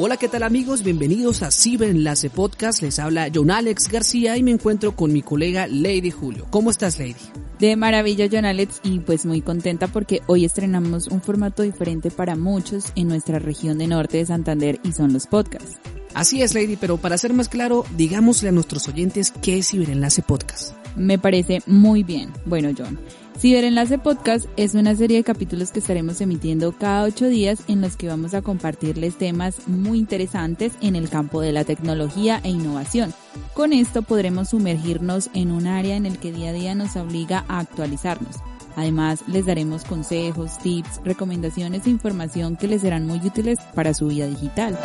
Hola, ¿qué tal amigos? Bienvenidos a Ciberenlace Podcast. Les habla John Alex García y me encuentro con mi colega Lady Julio. ¿Cómo estás, Lady? De maravilla, John Alex, y pues muy contenta porque hoy estrenamos un formato diferente para muchos en nuestra región de norte de Santander y son los podcasts. Así es, Lady, pero para ser más claro, digámosle a nuestros oyentes qué es Ciberenlace Podcast. Me parece muy bien. Bueno, John, Ciberenlace Podcast es una serie de capítulos que estaremos emitiendo cada ocho días en los que vamos a compartirles temas muy interesantes en el campo de la tecnología e innovación. Con esto podremos sumergirnos en un área en el que día a día nos obliga a actualizarnos. Además, les daremos consejos, tips, recomendaciones e información que les serán muy útiles para su vida digital.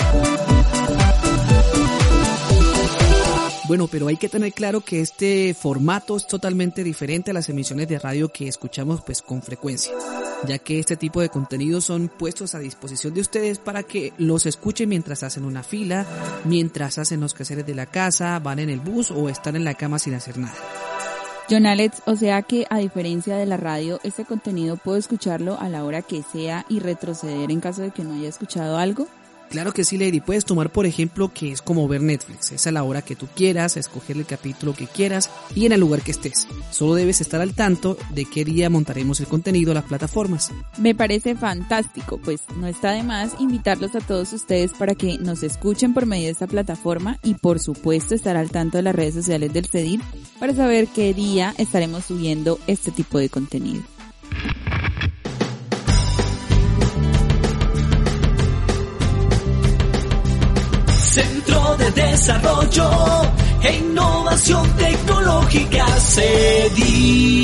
Bueno, pero hay que tener claro que este formato es totalmente diferente a las emisiones de radio que escuchamos pues con frecuencia, ya que este tipo de contenidos son puestos a disposición de ustedes para que los escuchen mientras hacen una fila, mientras hacen los quehaceres de la casa, van en el bus o están en la cama sin hacer nada. John Alex, o sea que a diferencia de la radio, este contenido puedo escucharlo a la hora que sea y retroceder en caso de que no haya escuchado algo. Claro que sí, Lady. Puedes tomar, por ejemplo, que es como ver Netflix. Es a la hora que tú quieras, escoger el capítulo que quieras y en el lugar que estés. Solo debes estar al tanto de qué día montaremos el contenido a las plataformas. Me parece fantástico, pues no está de más invitarlos a todos ustedes para que nos escuchen por medio de esta plataforma y por supuesto estar al tanto de las redes sociales del CEDIR para saber qué día estaremos subiendo este tipo de contenido. Centro de Desarrollo e Innovación Tecnológica, CEDIT.